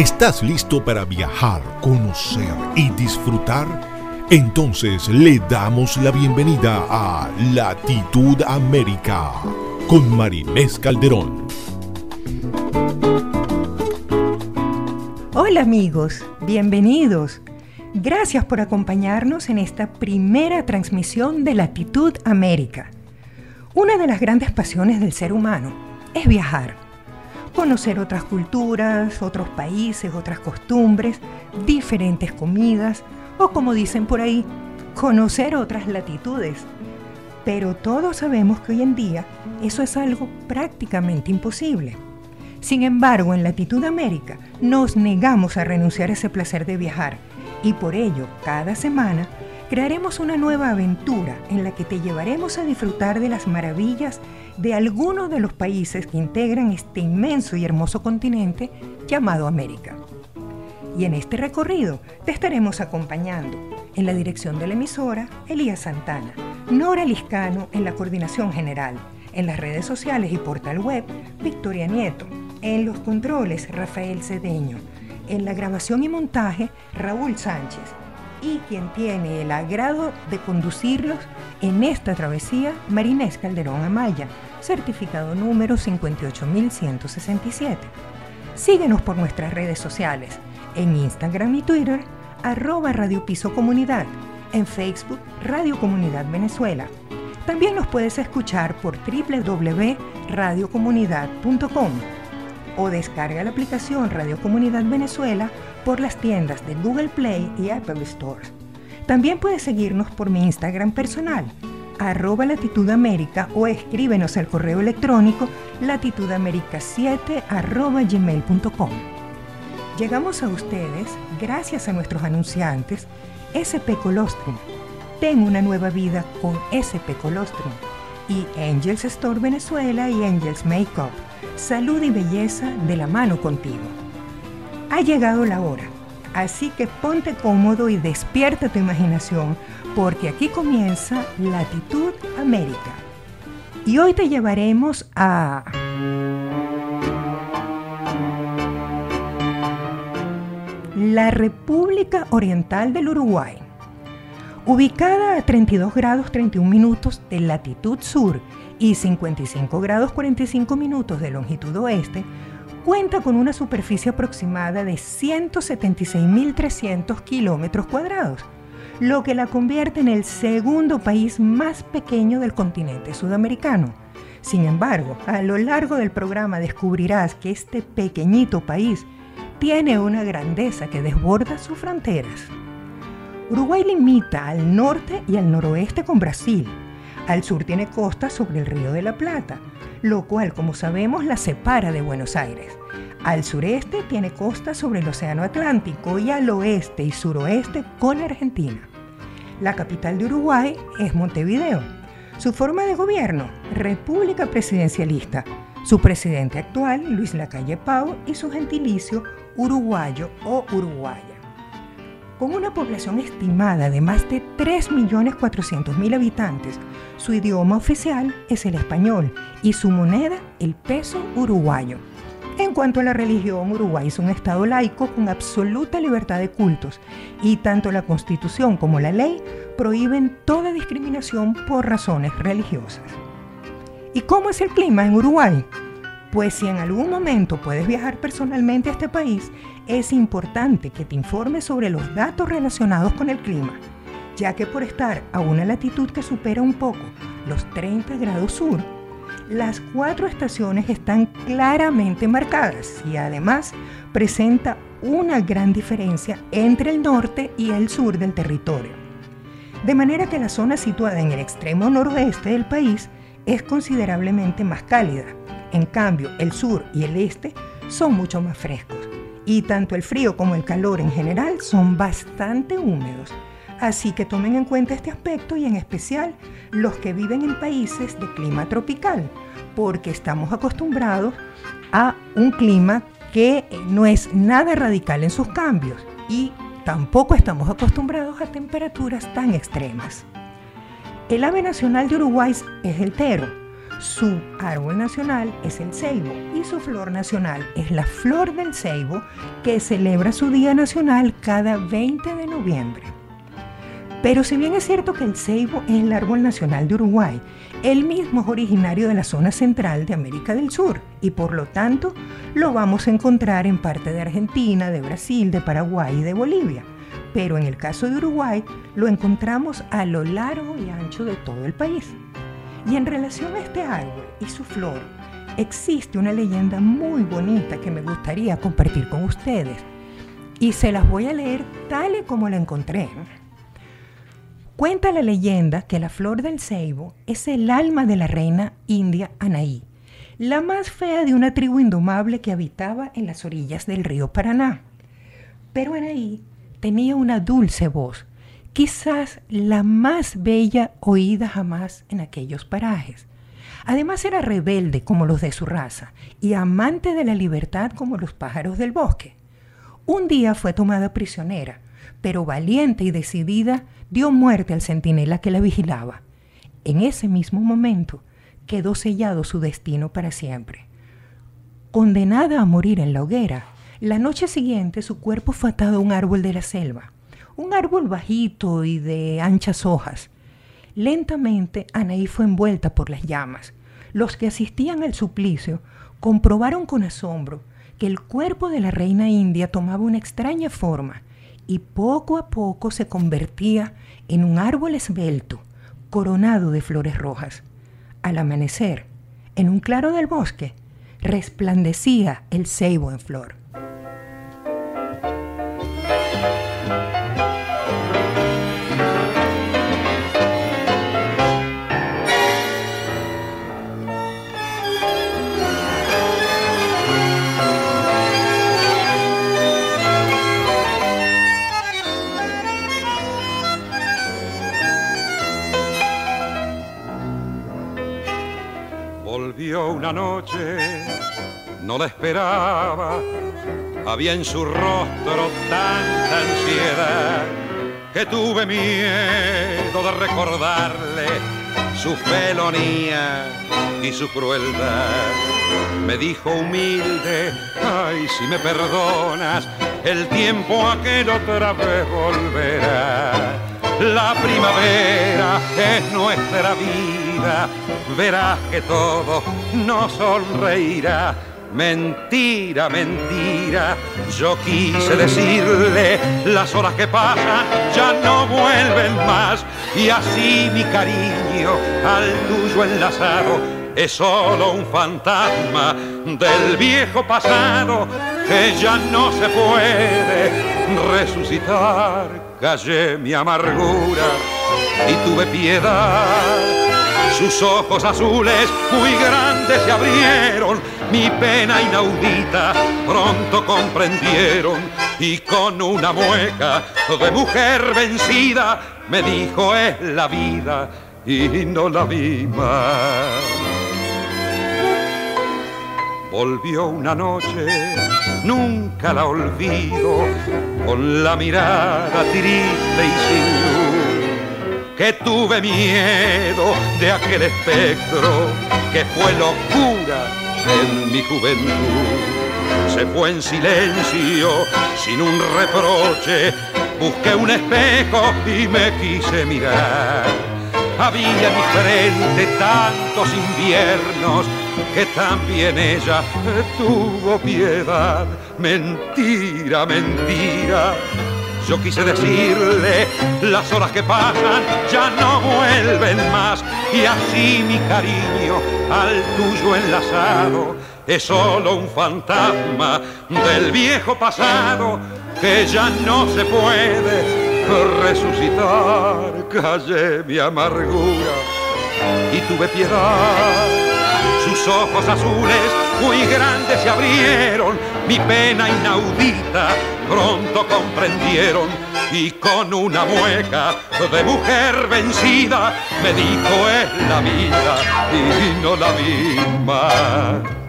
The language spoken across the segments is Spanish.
¿Estás listo para viajar, conocer y disfrutar? Entonces le damos la bienvenida a Latitud América con Marinés Calderón. Hola amigos, bienvenidos. Gracias por acompañarnos en esta primera transmisión de Latitud América. Una de las grandes pasiones del ser humano es viajar conocer otras culturas, otros países, otras costumbres, diferentes comidas o como dicen por ahí, conocer otras latitudes. Pero todos sabemos que hoy en día eso es algo prácticamente imposible. Sin embargo, en Latitud América nos negamos a renunciar a ese placer de viajar y por ello, cada semana, crearemos una nueva aventura en la que te llevaremos a disfrutar de las maravillas de algunos de los países que integran este inmenso y hermoso continente llamado América. Y en este recorrido te estaremos acompañando en la dirección de la emisora Elías Santana, Nora Liscano en la coordinación general, en las redes sociales y portal web Victoria Nieto, en los controles Rafael Cedeño, en la grabación y montaje Raúl Sánchez y quien tiene el agrado de conducirlos en esta travesía, Marinés Calderón Amaya, certificado número 58167. Síguenos por nuestras redes sociales, en Instagram y Twitter, arroba Radio Piso Comunidad, en Facebook Radio Comunidad Venezuela. También nos puedes escuchar por www.radiocomunidad.com o descarga la aplicación Radio Comunidad Venezuela por las tiendas de Google Play y Apple Store. También puedes seguirnos por mi Instagram personal, arroba latitudamérica o escríbenos al correo electrónico latitudamerica7 arroba gmail.com. Llegamos a ustedes gracias a nuestros anunciantes SP Colostrum. Ten una nueva vida con SP Colostrum y Angels Store Venezuela y Angels Makeup. Salud y belleza de la mano contigo. Ha llegado la hora, así que ponte cómodo y despierta tu imaginación, porque aquí comienza Latitud América. Y hoy te llevaremos a... La República Oriental del Uruguay. Ubicada a 32 grados 31 minutos de latitud sur y 55 grados 45 minutos de longitud oeste, cuenta con una superficie aproximada de 176.300 kilómetros cuadrados, lo que la convierte en el segundo país más pequeño del continente sudamericano. Sin embargo, a lo largo del programa descubrirás que este pequeñito país tiene una grandeza que desborda sus fronteras. Uruguay limita al norte y al noroeste con Brasil. Al sur tiene costa sobre el río de la Plata, lo cual, como sabemos, la separa de Buenos Aires. Al sureste tiene costa sobre el Océano Atlántico y al oeste y suroeste con Argentina. La capital de Uruguay es Montevideo. Su forma de gobierno, república presidencialista. Su presidente actual, Luis Lacalle Pau, y su gentilicio, uruguayo o uruguaya. Con una población estimada de más de 3.400.000 habitantes, su idioma oficial es el español y su moneda el peso uruguayo. En cuanto a la religión, Uruguay es un Estado laico con absoluta libertad de cultos y tanto la Constitución como la ley prohíben toda discriminación por razones religiosas. ¿Y cómo es el clima en Uruguay? Pues si en algún momento puedes viajar personalmente a este país, es importante que te informes sobre los datos relacionados con el clima, ya que por estar a una latitud que supera un poco los 30 grados sur, las cuatro estaciones están claramente marcadas y además presenta una gran diferencia entre el norte y el sur del territorio. De manera que la zona situada en el extremo noroeste del país es considerablemente más cálida. En cambio, el sur y el este son mucho más frescos y tanto el frío como el calor en general son bastante húmedos. Así que tomen en cuenta este aspecto y en especial los que viven en países de clima tropical, porque estamos acostumbrados a un clima que no es nada radical en sus cambios y tampoco estamos acostumbrados a temperaturas tan extremas. El ave nacional de Uruguay es el tero. Su árbol nacional es el ceibo y su flor nacional es la flor del ceibo que celebra su Día Nacional cada 20 de noviembre. Pero si bien es cierto que el ceibo es el árbol nacional de Uruguay, el mismo es originario de la zona central de América del Sur y por lo tanto lo vamos a encontrar en parte de Argentina, de Brasil, de Paraguay y de Bolivia. Pero en el caso de Uruguay lo encontramos a lo largo y ancho de todo el país. Y en relación a este árbol y su flor, existe una leyenda muy bonita que me gustaría compartir con ustedes. Y se las voy a leer tal y como la encontré. Cuenta la leyenda que la flor del ceibo es el alma de la reina india Anaí, la más fea de una tribu indomable que habitaba en las orillas del río Paraná. Pero Anaí tenía una dulce voz, quizás la más bella oída jamás en aquellos parajes. Además era rebelde como los de su raza y amante de la libertad como los pájaros del bosque. Un día fue tomada prisionera, pero valiente y decidida dio muerte al centinela que la vigilaba. En ese mismo momento quedó sellado su destino para siempre. Condenada a morir en la hoguera, la noche siguiente su cuerpo fue atado a un árbol de la selva, un árbol bajito y de anchas hojas. Lentamente Anaí fue envuelta por las llamas. Los que asistían al suplicio comprobaron con asombro que el cuerpo de la reina india tomaba una extraña forma y poco a poco se convertía en un árbol esbelto, coronado de flores rojas. Al amanecer, en un claro del bosque, resplandecía el ceibo en flor. Una noche, no la esperaba, había en su rostro tanta ansiedad que tuve miedo de recordarle su felonía y su crueldad. Me dijo humilde, ay, si me perdonas, el tiempo aquel otra vez volverá. La primavera es nuestra vida verás que todo no sonreirá. Mentira, mentira, yo quise decirle, las horas que pasan ya no vuelven más y así mi cariño al tuyo enlazado es solo un fantasma del viejo pasado que ya no se puede resucitar. Callé mi amargura y tuve piedad sus ojos azules muy grandes se abrieron, mi pena inaudita pronto comprendieron y con una mueca de mujer vencida me dijo es la vida y no la vi más. Volvió una noche, nunca la olvido, con la mirada triste y sin luz que tuve miedo de aquel espectro que fue locura en mi juventud. Se fue en silencio, sin un reproche, busqué un espejo y me quise mirar. Había en mi frente tantos inviernos que también ella tuvo piedad. Mentira, mentira yo quise decirle, las horas que pasan ya no vuelven más y así mi cariño al tuyo enlazado es solo un fantasma del viejo pasado que ya no se puede resucitar. Callé mi amargura y tuve piedad. Sus ojos azules muy grandes se abrieron, mi pena inaudita pronto comprendieron y con una mueca de mujer vencida me dijo es la vida y no la misma.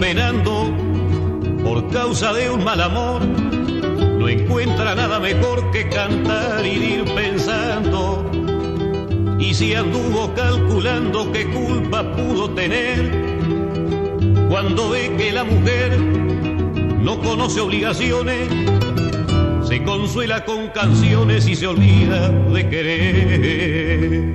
penando causa de un mal amor, no encuentra nada mejor que cantar y ir pensando. Y si anduvo calculando qué culpa pudo tener, cuando ve que la mujer no conoce obligaciones, se consuela con canciones y se olvida de querer.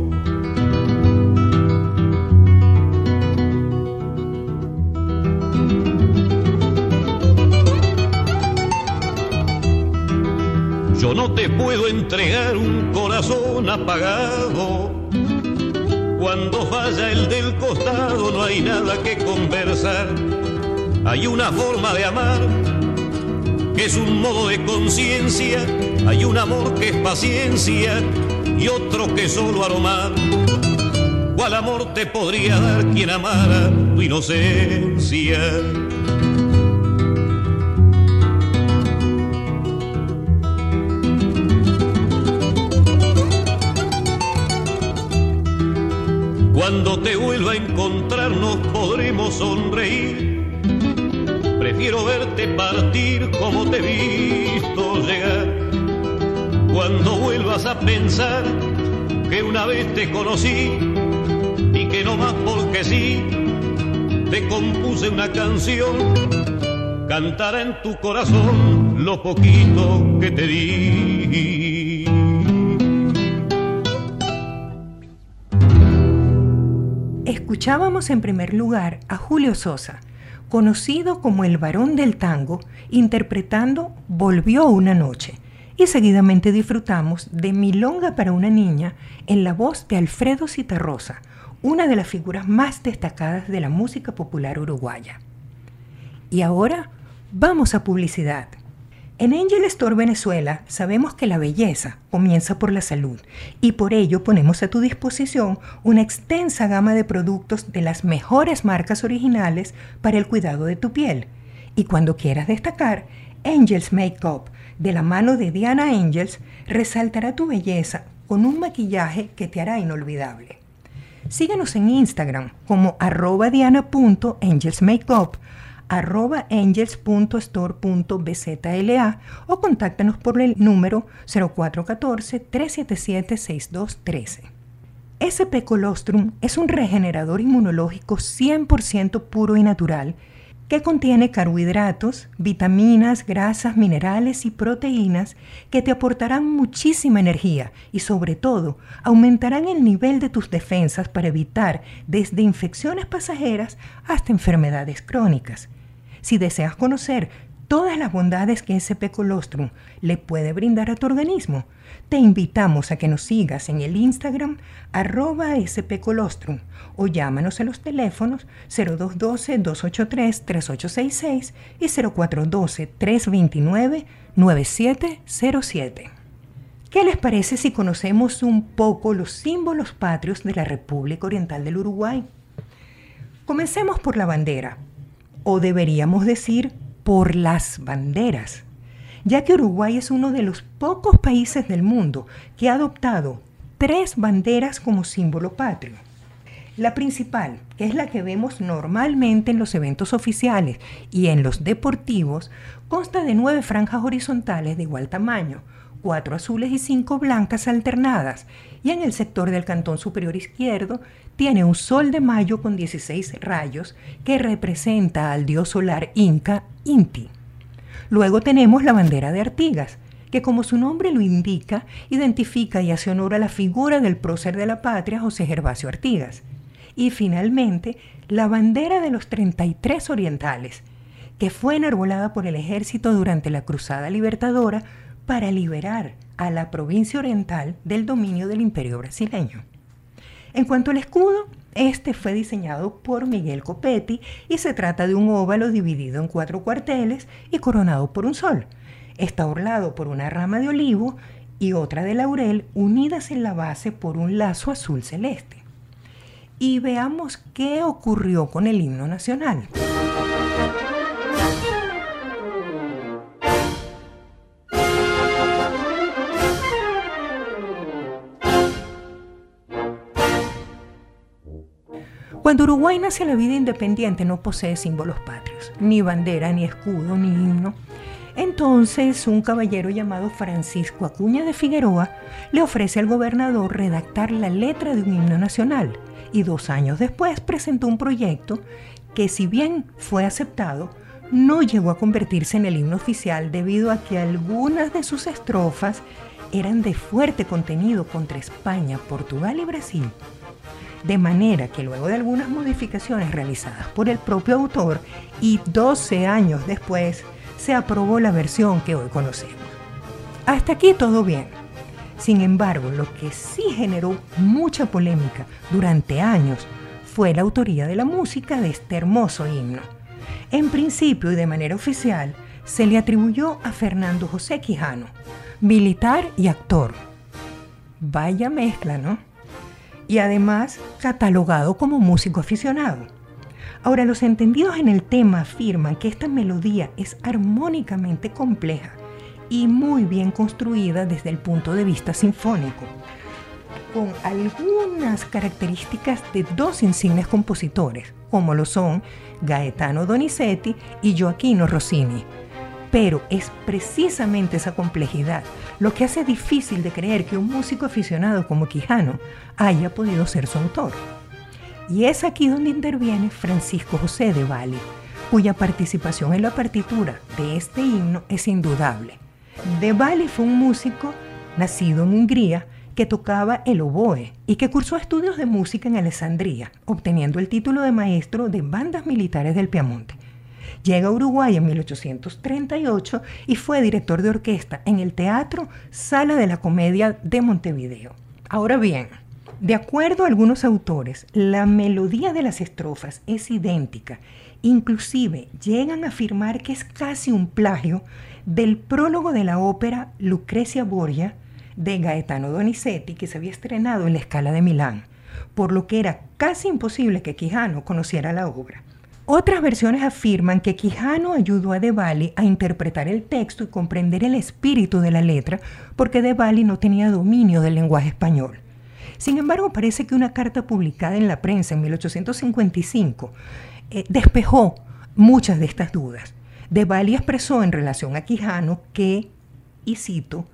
Puedo entregar un corazón apagado cuando falla el del costado no hay nada que conversar. Hay una forma de amar que es un modo de conciencia. Hay un amor que es paciencia y otro que solo aromar. ¿Cuál amor te podría dar quien amara tu inocencia? Cuando te vuelva a encontrar nos podremos sonreír. Prefiero verte partir como te he visto llegar. Cuando vuelvas a pensar que una vez te conocí y que no más porque sí, te compuse una canción. Cantará en tu corazón lo poquito que te di. Escuchábamos en primer lugar a Julio Sosa, conocido como el varón del tango, interpretando Volvió una noche, y seguidamente disfrutamos de Milonga para una niña en la voz de Alfredo Citarrosa, una de las figuras más destacadas de la música popular uruguaya. Y ahora vamos a publicidad. En Angel Store Venezuela sabemos que la belleza comienza por la salud y por ello ponemos a tu disposición una extensa gama de productos de las mejores marcas originales para el cuidado de tu piel. Y cuando quieras destacar, Angels Makeup de la mano de Diana Angels resaltará tu belleza con un maquillaje que te hará inolvidable. Síguenos en Instagram como arroba diana.angelsmakeup arroba angels.store.bzla o contáctanos por el número 0414-377-6213. SP Colostrum es un regenerador inmunológico 100% puro y natural que contiene carbohidratos, vitaminas, grasas, minerales y proteínas que te aportarán muchísima energía y sobre todo aumentarán el nivel de tus defensas para evitar desde infecciones pasajeras hasta enfermedades crónicas. Si deseas conocer todas las bondades que SP Colostrum le puede brindar a tu organismo, te invitamos a que nos sigas en el Instagram arroba spcolostrum o llámanos a los teléfonos 0212-283-3866 y 0412-329-9707. ¿Qué les parece si conocemos un poco los símbolos patrios de la República Oriental del Uruguay? Comencemos por la bandera, o deberíamos decir por las banderas, ya que Uruguay es uno de los pocos países del mundo que ha adoptado tres banderas como símbolo patrio. La principal, que es la que vemos normalmente en los eventos oficiales y en los deportivos, consta de nueve franjas horizontales de igual tamaño, cuatro azules y cinco blancas alternadas, y en el sector del cantón superior izquierdo tiene un sol de mayo con 16 rayos que representa al dios solar inca Inti. Luego tenemos la bandera de Artigas, que como su nombre lo indica, identifica y hace honor a la figura del prócer de la patria José Gervasio Artigas. Y finalmente, la bandera de los 33 orientales, que fue enarbolada por el ejército durante la Cruzada Libertadora para liberar a la provincia oriental del dominio del imperio brasileño. En cuanto al escudo, este fue diseñado por Miguel Copetti y se trata de un óvalo dividido en cuatro cuarteles y coronado por un sol. Está orlado por una rama de olivo y otra de laurel unidas en la base por un lazo azul celeste. Y veamos qué ocurrió con el himno nacional. Cuando Uruguay nace la vida independiente no posee símbolos patrios, ni bandera, ni escudo, ni himno. Entonces un caballero llamado Francisco Acuña de Figueroa le ofrece al gobernador redactar la letra de un himno nacional y dos años después presentó un proyecto que si bien fue aceptado, no llegó a convertirse en el himno oficial debido a que algunas de sus estrofas eran de fuerte contenido contra España, Portugal y Brasil de manera que luego de algunas modificaciones realizadas por el propio autor y 12 años después se aprobó la versión que hoy conocemos. Hasta aquí todo bien. Sin embargo, lo que sí generó mucha polémica durante años fue la autoría de la música de este hermoso himno. En principio y de manera oficial, se le atribuyó a Fernando José Quijano, militar y actor. Vaya mezcla, ¿no? Y además catalogado como músico aficionado. Ahora, los entendidos en el tema afirman que esta melodía es armónicamente compleja y muy bien construida desde el punto de vista sinfónico, con algunas características de dos insignes compositores, como lo son Gaetano Donizetti y Gioacchino Rossini, pero es precisamente esa complejidad lo que hace difícil de creer que un músico aficionado como Quijano haya podido ser su autor. Y es aquí donde interviene Francisco José de Bali, cuya participación en la partitura de este himno es indudable. De Bali fue un músico nacido en Hungría que tocaba el oboe y que cursó estudios de música en Alessandría, obteniendo el título de maestro de bandas militares del Piamonte. Llega a Uruguay en 1838 y fue director de orquesta en el Teatro Sala de la Comedia de Montevideo. Ahora bien, de acuerdo a algunos autores, la melodía de las estrofas es idéntica. Inclusive llegan a afirmar que es casi un plagio del prólogo de la ópera Lucrecia Borgia de Gaetano Donizetti que se había estrenado en la Escala de Milán, por lo que era casi imposible que Quijano conociera la obra. Otras versiones afirman que Quijano ayudó a De a interpretar el texto y comprender el espíritu de la letra porque De no tenía dominio del lenguaje español. Sin embargo, parece que una carta publicada en la prensa en 1855 eh, despejó muchas de estas dudas. De expresó en relación a Quijano que, y cito,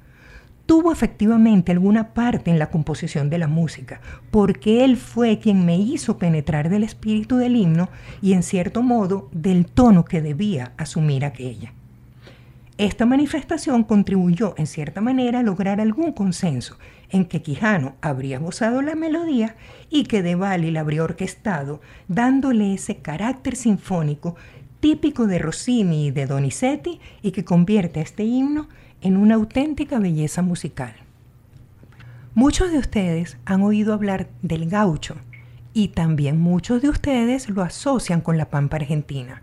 tuvo efectivamente alguna parte en la composición de la música, porque él fue quien me hizo penetrar del espíritu del himno y en cierto modo del tono que debía asumir aquella. Esta manifestación contribuyó en cierta manera a lograr algún consenso en que Quijano habría gozado la melodía y que De Valle la habría orquestado, dándole ese carácter sinfónico típico de Rossini y de Donizetti y que convierte a este himno en una auténtica belleza musical. Muchos de ustedes han oído hablar del gaucho y también muchos de ustedes lo asocian con la pampa argentina.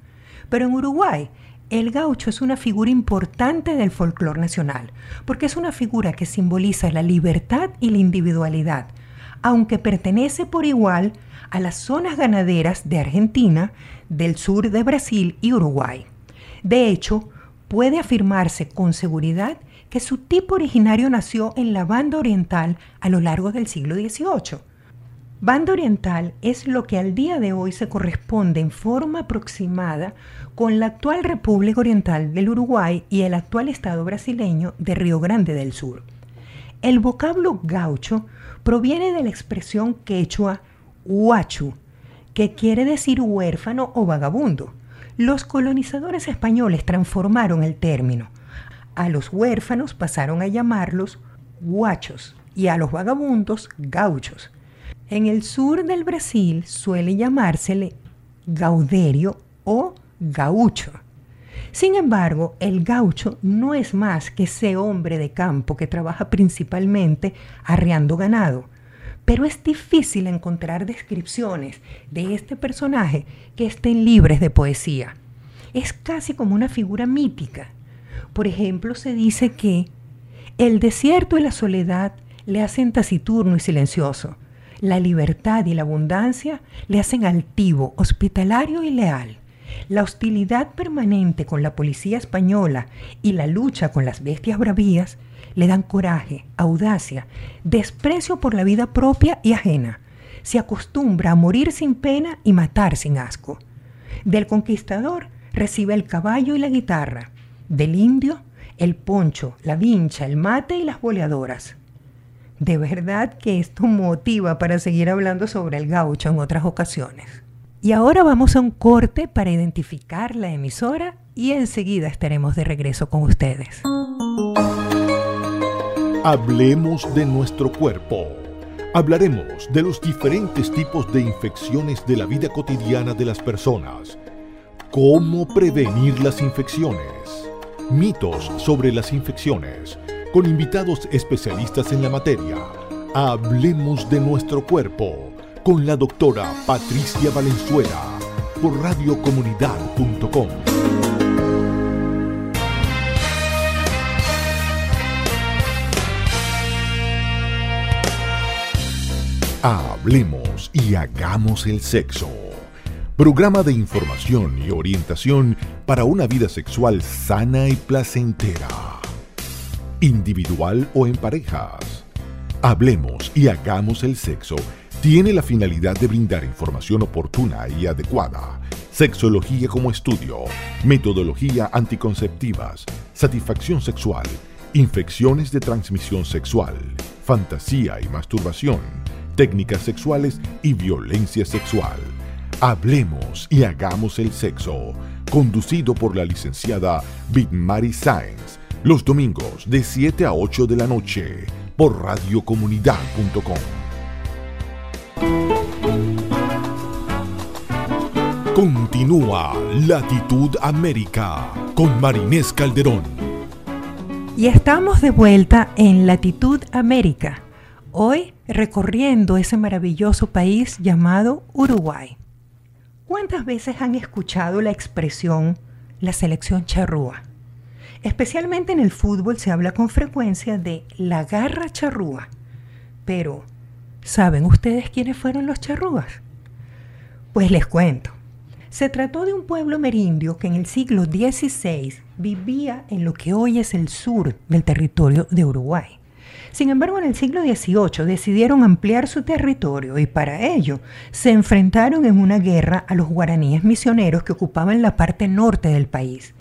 Pero en Uruguay, el gaucho es una figura importante del folclore nacional, porque es una figura que simboliza la libertad y la individualidad, aunque pertenece por igual a las zonas ganaderas de Argentina, del sur de Brasil y Uruguay. De hecho, puede afirmarse con seguridad que su tipo originario nació en la banda oriental a lo largo del siglo XVIII. Banda oriental es lo que al día de hoy se corresponde en forma aproximada con la actual República Oriental del Uruguay y el actual Estado brasileño de Río Grande del Sur. El vocablo gaucho proviene de la expresión quechua huachu, que quiere decir huérfano o vagabundo los colonizadores españoles transformaron el término. A los huérfanos pasaron a llamarlos guachos y a los vagabundos gauchos. En el sur del Brasil suele llamársele gauderio o gaucho. Sin embargo, el gaucho no es más que ese hombre de campo que trabaja principalmente arreando ganado. Pero es difícil encontrar descripciones de este personaje que estén libres de poesía. Es casi como una figura mítica. Por ejemplo, se dice que el desierto y la soledad le hacen taciturno y silencioso. La libertad y la abundancia le hacen altivo, hospitalario y leal. La hostilidad permanente con la policía española y la lucha con las bestias bravías le dan coraje, audacia, desprecio por la vida propia y ajena. Se acostumbra a morir sin pena y matar sin asco. Del conquistador recibe el caballo y la guitarra. Del indio, el poncho, la vincha, el mate y las boleadoras. De verdad que esto motiva para seguir hablando sobre el gaucho en otras ocasiones. Y ahora vamos a un corte para identificar la emisora y enseguida estaremos de regreso con ustedes. Hablemos de nuestro cuerpo. Hablaremos de los diferentes tipos de infecciones de la vida cotidiana de las personas. Cómo prevenir las infecciones. Mitos sobre las infecciones. Con invitados especialistas en la materia. Hablemos de nuestro cuerpo con la doctora Patricia Valenzuela por radiocomunidad.com. Hablemos y hagamos el sexo. Programa de información y orientación para una vida sexual sana y placentera. Individual o en parejas. Hablemos y hagamos el sexo. Tiene la finalidad de brindar información oportuna y adecuada, sexología como estudio, metodología anticonceptivas, satisfacción sexual, infecciones de transmisión sexual, fantasía y masturbación, técnicas sexuales y violencia sexual. Hablemos y hagamos el sexo, conducido por la licenciada Mary Sáenz, los domingos de 7 a 8 de la noche por radiocomunidad.com. Continúa Latitud América con Marinés Calderón. Y estamos de vuelta en Latitud América, hoy recorriendo ese maravilloso país llamado Uruguay. ¿Cuántas veces han escuchado la expresión la selección charrúa? Especialmente en el fútbol se habla con frecuencia de la garra charrúa. Pero, ¿saben ustedes quiénes fueron los charrúas? Pues les cuento. Se trató de un pueblo merindio que en el siglo XVI vivía en lo que hoy es el sur del territorio de Uruguay. Sin embargo, en el siglo XVIII decidieron ampliar su territorio y para ello se enfrentaron en una guerra a los guaraníes misioneros que ocupaban la parte norte del país.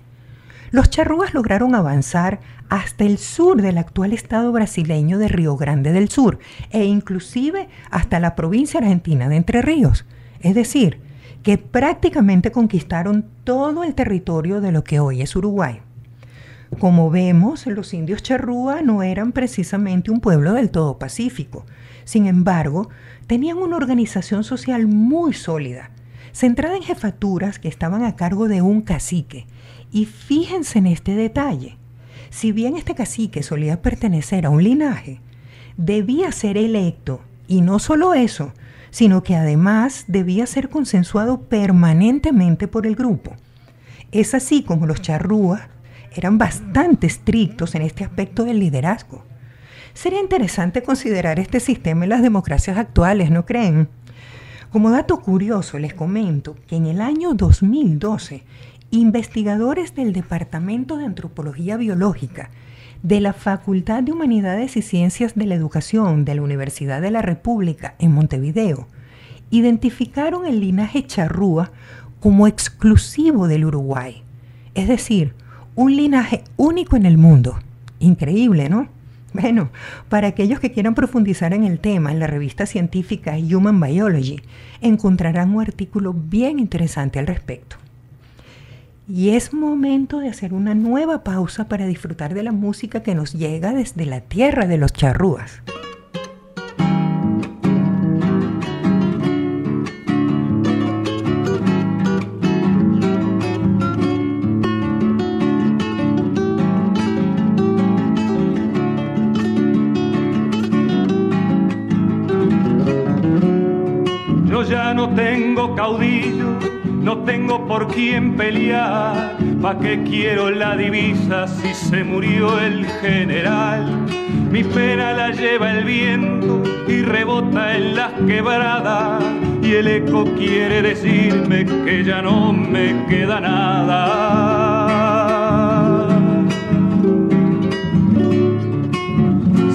Los charrúas lograron avanzar hasta el sur del actual estado brasileño de Río Grande del Sur e inclusive hasta la provincia argentina de Entre Ríos. Es decir, que prácticamente conquistaron todo el territorio de lo que hoy es Uruguay. Como vemos, los indios charrúa no eran precisamente un pueblo del todo pacífico. Sin embargo, tenían una organización social muy sólida, centrada en jefaturas que estaban a cargo de un cacique. Y fíjense en este detalle. Si bien este cacique solía pertenecer a un linaje, debía ser electo, y no solo eso, sino que además debía ser consensuado permanentemente por el grupo. Es así como los charrúas eran bastante estrictos en este aspecto del liderazgo. Sería interesante considerar este sistema en las democracias actuales, ¿no creen? Como dato curioso, les comento que en el año 2012, investigadores del Departamento de Antropología Biológica de la Facultad de Humanidades y Ciencias de la Educación de la Universidad de la República en Montevideo identificaron el linaje charrúa como exclusivo del Uruguay, es decir, un linaje único en el mundo. Increíble, ¿no? Bueno, para aquellos que quieran profundizar en el tema, en la revista científica Human Biology encontrarán un artículo bien interesante al respecto. Y es momento de hacer una nueva pausa para disfrutar de la música que nos llega desde la tierra de los charrúas. No tengo caudillo, no tengo por quién pelear. ¿Pa' qué quiero la divisa si se murió el general? Mi pena la lleva el viento y rebota en las quebradas. Y el eco quiere decirme que ya no me queda nada.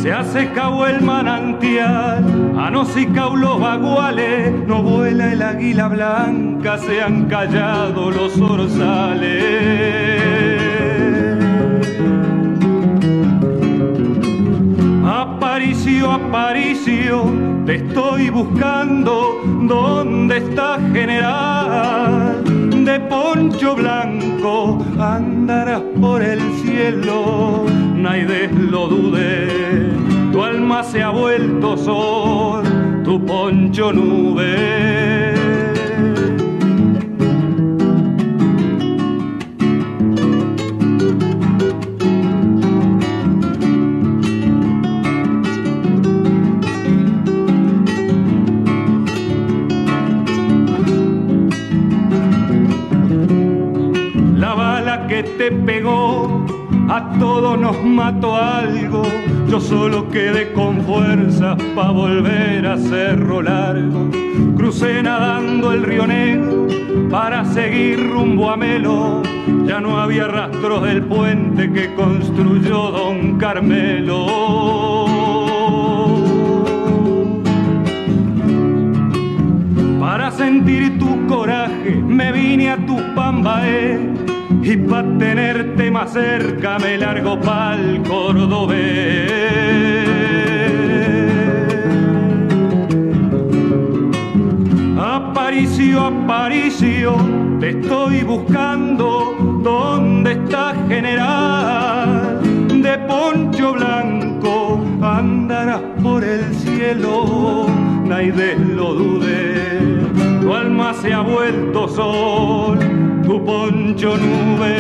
Se ha secado el manantial, a no si los baguales, no vuela el águila blanca, se han callado los orzales. Aparicio, aparicio, te estoy buscando, ¿dónde está general? De poncho blanco andarás por el cielo, nadie lo dude tu alma se ha vuelto sol, tu poncho nube. Te pegó a todos nos mató algo yo solo quedé con fuerzas pa' volver a Cerro Largo. Crucé nadando el río Negro para seguir rumbo a Melo. Ya no había rastros del puente que construyó Don Carmelo. Para sentir tu coraje me vine a tu pambaé y pa' tenerte más cerca me largo pa'l cordobés. Aparicio, aparicio, te estoy buscando, ¿dónde está general? De poncho blanco andarás por el cielo, nadie lo dude, tu alma se ha vuelto sol tu poncho nube.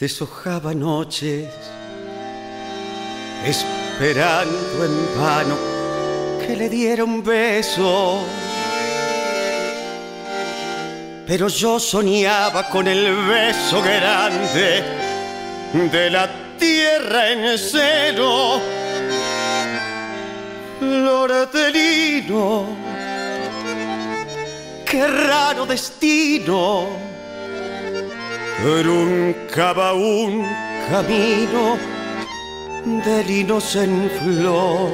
Deshojaba noches, esperando en vano que le diera un beso. Pero yo soñaba con el beso grande de la tierra en cero, flor de lino, qué raro destino truncaba un camino de linos en flor.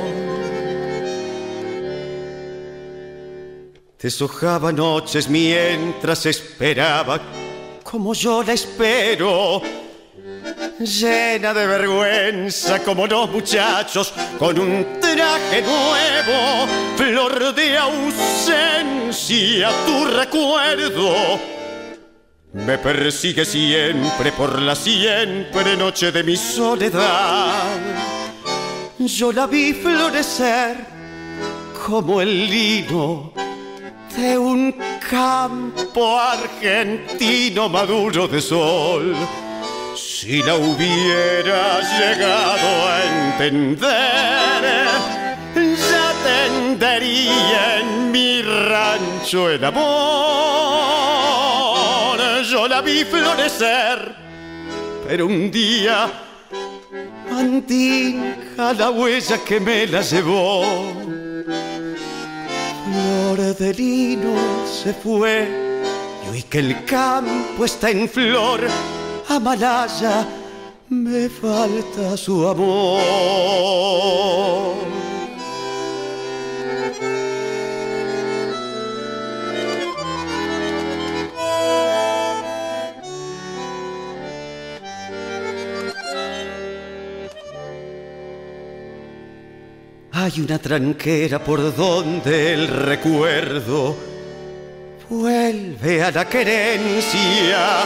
Deshojaba noches mientras esperaba, como yo la espero, llena de vergüenza como los muchachos, con un traje nuevo, flor de ausencia, tu recuerdo me persigue siempre por la siempre noche de mi soledad. Yo la vi florecer como el lino de un campo argentino maduro de sol. Si la hubiera llegado a entender, ya tendería en mi rancho el amor vi florecer, pero un día mandinga la huella que me la llevó. Flor de lino se fue y hoy que el campo está en flor, a Malaya me falta su amor. Hay una tranquera por donde el recuerdo vuelve a la querencia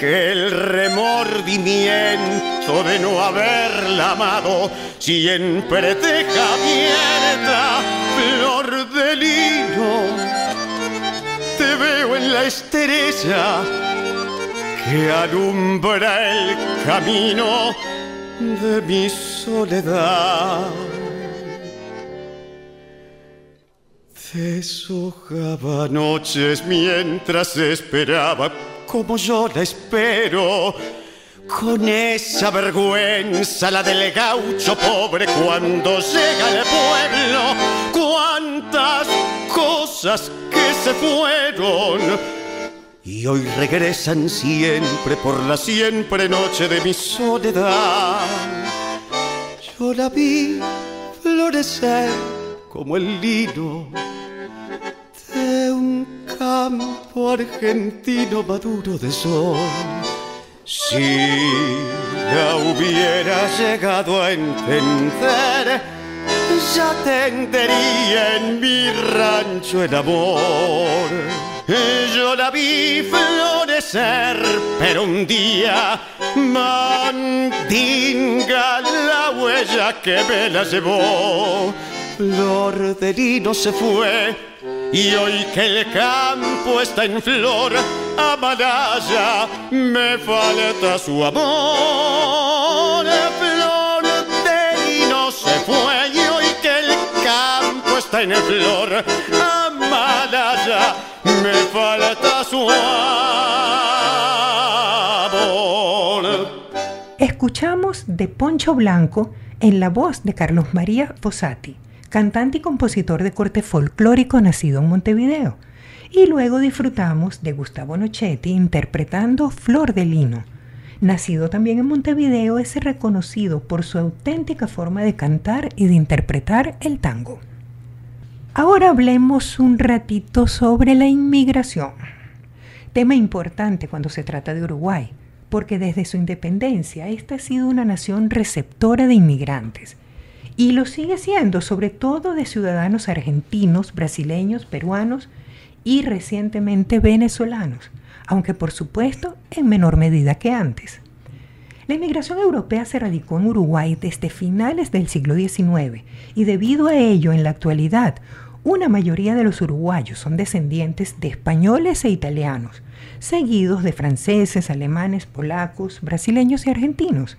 que el remordimiento de no haberla amado siempre deja abierta flor de lino. Te veo en la estrella que alumbra el camino de mi soledad. Deshojaba noches mientras esperaba como yo la espero. Con esa vergüenza, la del gaucho pobre cuando llega al pueblo. Cuántas cosas que se fueron y hoy regresan siempre por la siempre noche de mi soledad. Yo la vi florecer como el lino de un campo argentino maduro de sol. Si la hubiera llegado a entender, ya tendería en mi rancho el amor. Yo la vi florecer, pero un día mandinga la huella que me la llevó. Flor de lino se fue y hoy que el campo está en flor, Amalaya me falta su amor. Flor de lino se fue y hoy que el campo está en flor, Escuchamos de Poncho Blanco en la voz de Carlos María Fossati cantante y compositor de corte folclórico nacido en Montevideo. Y luego disfrutamos de Gustavo Nochetti interpretando Flor de Lino. Nacido también en Montevideo, es reconocido por su auténtica forma de cantar y de interpretar el tango. Ahora hablemos un ratito sobre la inmigración. Tema importante cuando se trata de Uruguay, porque desde su independencia esta ha sido una nación receptora de inmigrantes y lo sigue siendo, sobre todo de ciudadanos argentinos, brasileños, peruanos y recientemente venezolanos, aunque por supuesto en menor medida que antes. La inmigración europea se radicó en Uruguay desde finales del siglo XIX y debido a ello en la actualidad una mayoría de los uruguayos son descendientes de españoles e italianos, seguidos de franceses, alemanes, polacos, brasileños y argentinos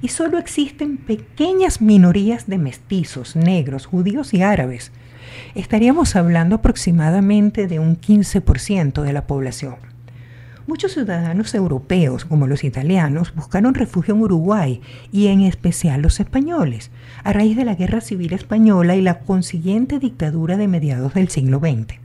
y solo existen pequeñas minorías de mestizos, negros, judíos y árabes. Estaríamos hablando aproximadamente de un 15% de la población. Muchos ciudadanos europeos, como los italianos, buscaron refugio en Uruguay y en especial los españoles, a raíz de la Guerra Civil Española y la consiguiente dictadura de mediados del siglo XX.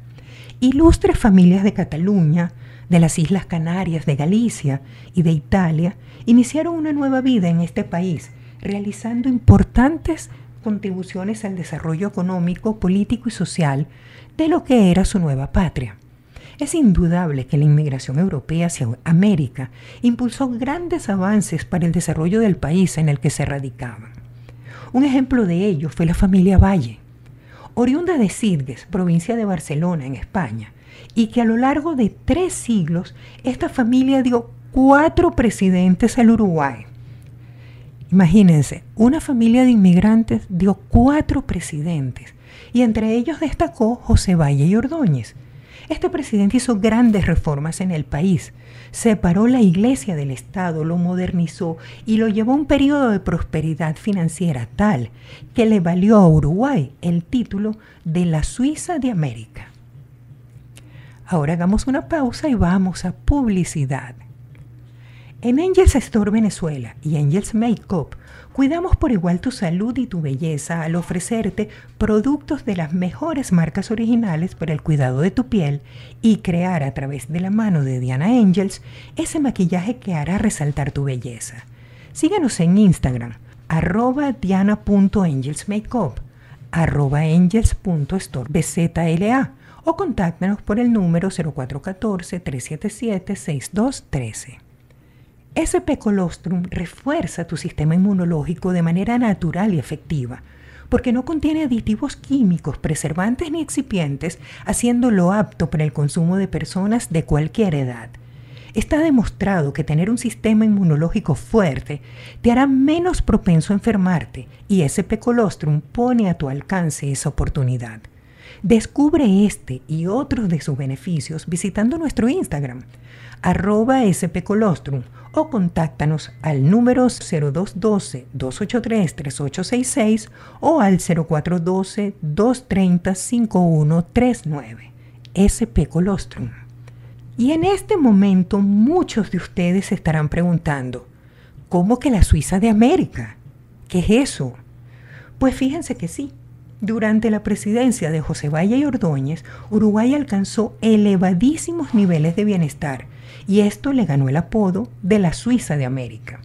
Ilustres familias de Cataluña, de las Islas Canarias, de Galicia y de Italia iniciaron una nueva vida en este país, realizando importantes contribuciones al desarrollo económico, político y social de lo que era su nueva patria. Es indudable que la inmigración europea hacia América impulsó grandes avances para el desarrollo del país en el que se radicaban. Un ejemplo de ello fue la familia Valle, oriunda de Sidgues, provincia de Barcelona, en España, y que a lo largo de tres siglos esta familia dio cuatro presidentes al Uruguay. Imagínense, una familia de inmigrantes dio cuatro presidentes y entre ellos destacó José Valle y Ordóñez. Este presidente hizo grandes reformas en el país, separó la iglesia del Estado, lo modernizó y lo llevó a un periodo de prosperidad financiera tal que le valió a Uruguay el título de la Suiza de América. Ahora hagamos una pausa y vamos a publicidad. En Angels Store Venezuela y Angels Makeup cuidamos por igual tu salud y tu belleza al ofrecerte productos de las mejores marcas originales para el cuidado de tu piel y crear a través de la mano de Diana Angels ese maquillaje que hará resaltar tu belleza. Síguenos en Instagram, arroba diana.angelsmakeup, arroba angels.store, bzla, o contáctanos por el número 0414-377-6213. SP Colostrum refuerza tu sistema inmunológico de manera natural y efectiva, porque no contiene aditivos químicos, preservantes ni excipientes, haciéndolo apto para el consumo de personas de cualquier edad. Está demostrado que tener un sistema inmunológico fuerte te hará menos propenso a enfermarte y SP Colostrum pone a tu alcance esa oportunidad. Descubre este y otros de sus beneficios visitando nuestro Instagram, arroba spcolostrum o contáctanos al número 0212-283-3866 o al 0412-230-5139. SP Colostrum. Y en este momento muchos de ustedes se estarán preguntando, ¿cómo que la Suiza de América? ¿Qué es eso? Pues fíjense que sí. Durante la presidencia de José Valle y Ordóñez, Uruguay alcanzó elevadísimos niveles de bienestar y esto le ganó el apodo de la Suiza de América.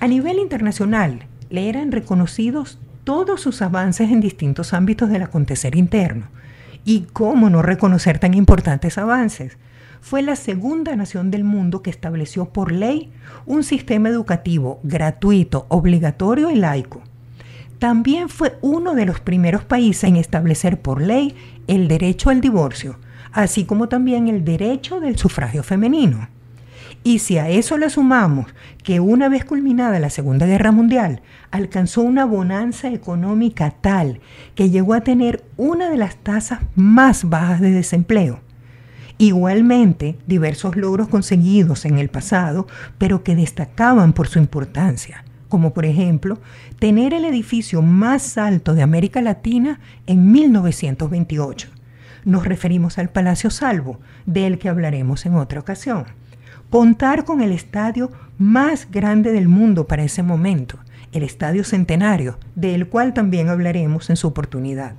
A nivel internacional, le eran reconocidos todos sus avances en distintos ámbitos del acontecer interno. ¿Y cómo no reconocer tan importantes avances? fue la segunda nación del mundo que estableció por ley un sistema educativo gratuito, obligatorio y laico. También fue uno de los primeros países en establecer por ley el derecho al divorcio, así como también el derecho del sufragio femenino. Y si a eso le sumamos que una vez culminada la Segunda Guerra Mundial, alcanzó una bonanza económica tal que llegó a tener una de las tasas más bajas de desempleo, Igualmente, diversos logros conseguidos en el pasado, pero que destacaban por su importancia, como por ejemplo tener el edificio más alto de América Latina en 1928. Nos referimos al Palacio Salvo, del que hablaremos en otra ocasión. Contar con el estadio más grande del mundo para ese momento, el Estadio Centenario, del cual también hablaremos en su oportunidad.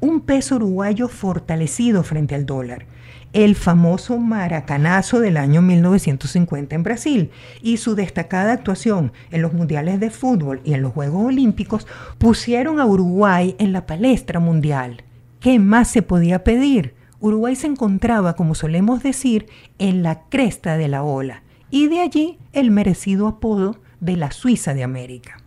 Un peso uruguayo fortalecido frente al dólar el famoso maracanazo del año 1950 en Brasil y su destacada actuación en los mundiales de fútbol y en los Juegos Olímpicos pusieron a Uruguay en la palestra mundial. ¿Qué más se podía pedir? Uruguay se encontraba, como solemos decir, en la cresta de la ola y de allí el merecido apodo de la Suiza de América.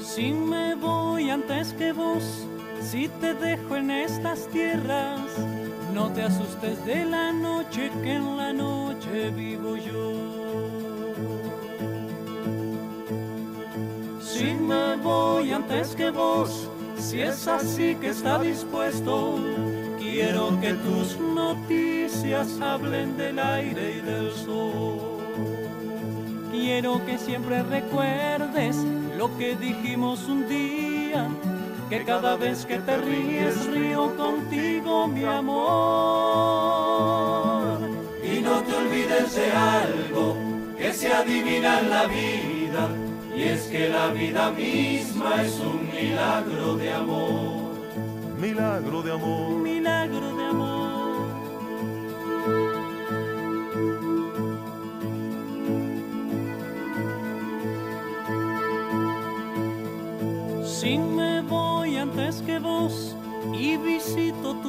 Si te dejo en estas tierras, no te asustes de la noche que en la noche vivo yo. Si me voy antes que vos, si es así que está dispuesto, quiero que tus noticias hablen del aire y del sol. Quiero que siempre recuerdes lo que dijimos un día que cada vez que te ríes río contigo, mi amor. Y no te olvides de algo que se adivina en la vida, y es que la vida misma es un milagro de amor. Milagro de amor.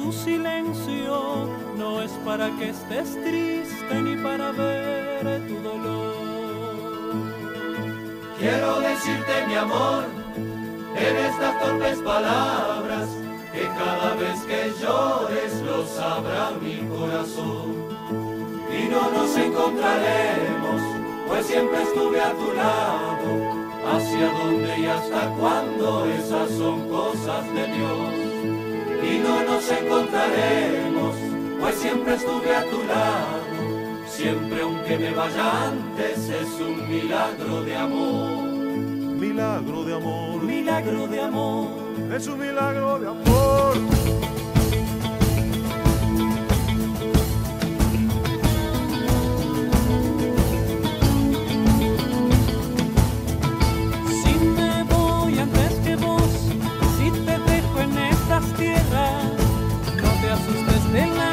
Tu silencio. No es para que estés triste ni para ver tu dolor. Quiero decirte mi amor en estas torpes palabras que cada vez que llores lo sabrá mi corazón. Y no nos encontraremos, pues siempre estuve a tu lado hacia dónde y hasta cuándo, esas son cosas de Dios. Y no nos encontraremos, pues siempre estuve a tu lado, siempre aunque me vaya antes, es un milagro de amor. Milagro de amor, milagro de amor, es un milagro de amor. Amen.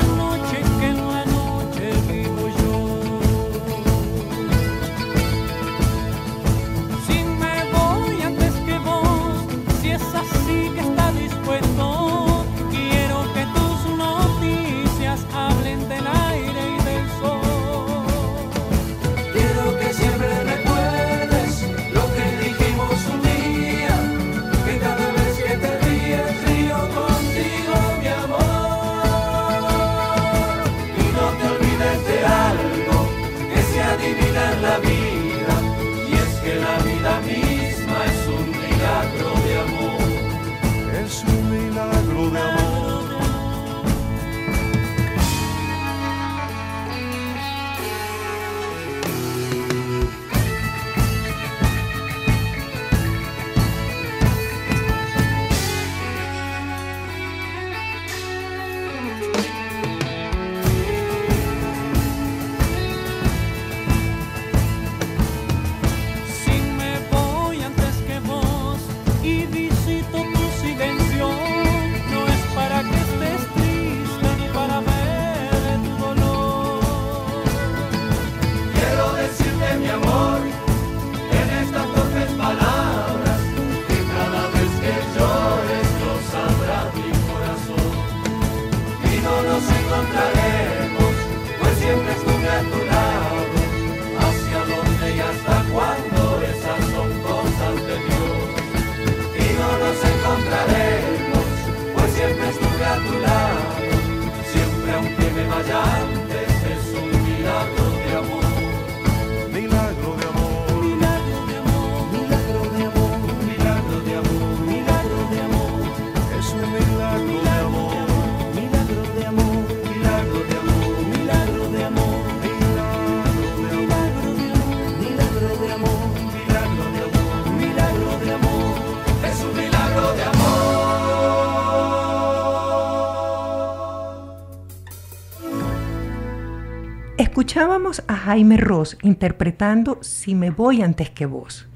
Escuchábamos a Jaime Ross interpretando Si me voy antes que vos.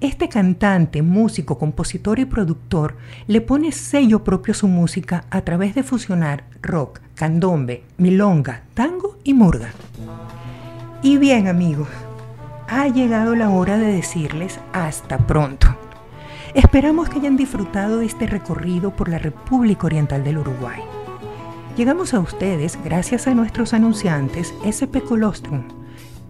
Este cantante, músico, compositor y productor le pone sello propio a su música a través de fusionar rock, candombe, milonga, tango y murga. Y bien amigos, ha llegado la hora de decirles hasta pronto. Esperamos que hayan disfrutado de este recorrido por la República Oriental del Uruguay. Llegamos a ustedes gracias a nuestros anunciantes SP Colostrum.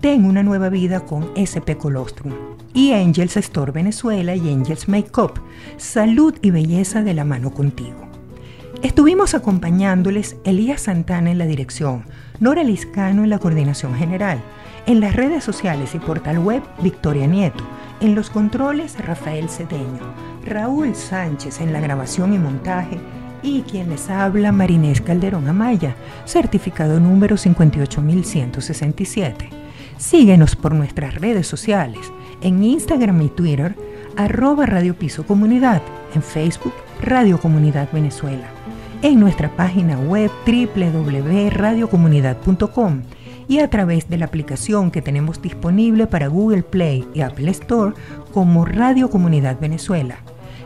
Ten una nueva vida con SP Colostrum. Y Angels Store Venezuela y Angels Makeup. Salud y belleza de la mano contigo. Estuvimos acompañándoles Elías Santana en la dirección, Nora Liscano en la coordinación general, en las redes sociales y portal web Victoria Nieto, en los controles Rafael Cedeño, Raúl Sánchez en la grabación y montaje, y quien les habla Marinés Calderón Amaya, certificado número 58167. Síguenos por nuestras redes sociales, en Instagram y Twitter, arroba Radio Piso Comunidad, en Facebook, Radio Comunidad Venezuela, en nuestra página web www.radiocomunidad.com y a través de la aplicación que tenemos disponible para Google Play y Apple Store como Radio Comunidad Venezuela.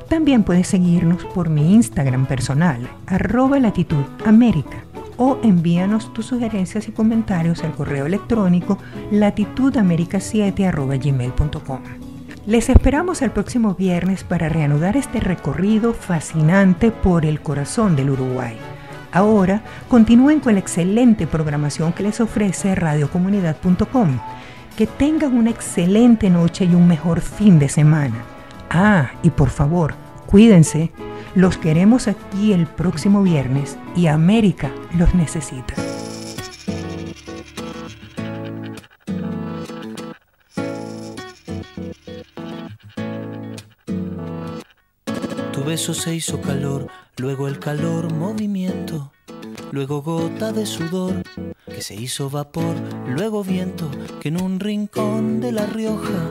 También puedes seguirnos por mi Instagram personal, arroba latitud o envíanos tus sugerencias y comentarios al correo electrónico latitudamerica7 gmail.com. Les esperamos el próximo viernes para reanudar este recorrido fascinante por el corazón del Uruguay. Ahora continúen con la excelente programación que les ofrece radiocomunidad.com. Que tengan una excelente noche y un mejor fin de semana. Ah, y por favor, cuídense. Los queremos aquí el próximo viernes y América los necesita. Tu beso se hizo calor, luego el calor movimiento, luego gota de sudor que se hizo vapor, luego viento que en un rincón de La Rioja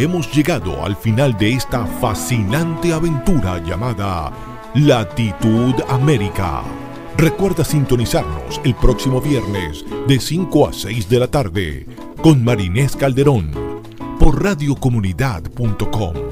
Hemos llegado al final de esta fascinante aventura llamada Latitud América. Recuerda sintonizarnos el próximo viernes de 5 a 6 de la tarde con Marinés Calderón por radiocomunidad.com.